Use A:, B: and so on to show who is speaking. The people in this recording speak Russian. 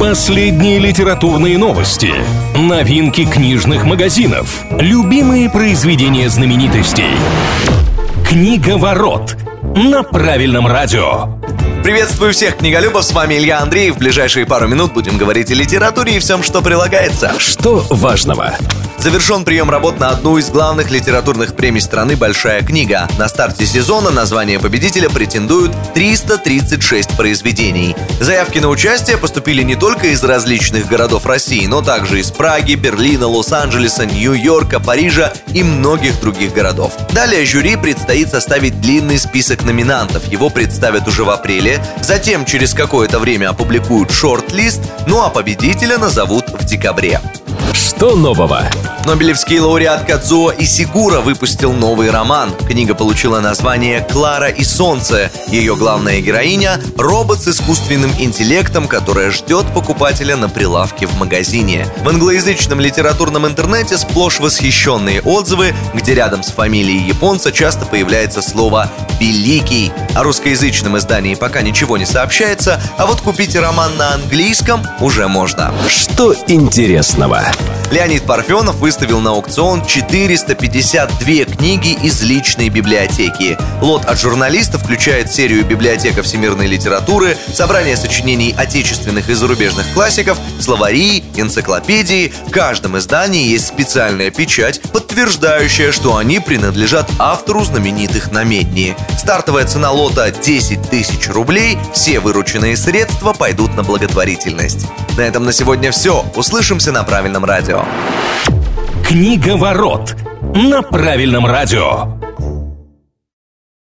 A: Последние литературные новости, новинки книжных магазинов, любимые произведения знаменитостей. Книга ворот на правильном радио.
B: Приветствую всех книголюбов, с вами Илья Андреев. В ближайшие пару минут будем говорить о литературе и всем, что прилагается.
A: Что важного?
B: Завершен прием работ на одну из главных литературных премий страны «Большая книга». На старте сезона на звание победителя претендуют 336 произведений. Заявки на участие поступили не только из различных городов России, но также из Праги, Берлина, Лос-Анджелеса, Нью-Йорка, Парижа и многих других городов. Далее жюри предстоит составить длинный список номинантов. Его представят уже в апреле, затем через какое-то время опубликуют шорт-лист, ну а победителя назовут в декабре.
A: Что нового?
B: Нобелевский лауреат Кадзуо Исигура выпустил новый роман. Книга получила название «Клара и солнце». Ее главная героиня – робот с искусственным интеллектом, которая ждет покупателя на прилавке в магазине. В англоязычном литературном интернете сплошь восхищенные отзывы, где рядом с фамилией японца часто появляется слово «великий». О русскоязычном издании пока ничего не сообщается, а вот купить роман на английском уже можно.
A: Что интересного?
B: Леонид Парфенов выставил на аукцион 452 книги из личной библиотеки. Лот от журналиста включает серию библиотека всемирной литературы, собрание сочинений отечественных и зарубежных классиков, словари, энциклопедии. В каждом издании есть специальная печать, подтверждающая, что они принадлежат автору знаменитых намедни. Стартовая цена лота 10 тысяч рублей. Все вырученные средства пойдут на благотворительность. На этом на сегодня все. Услышимся на правильном радио.
A: Книга ворот на правильном радио.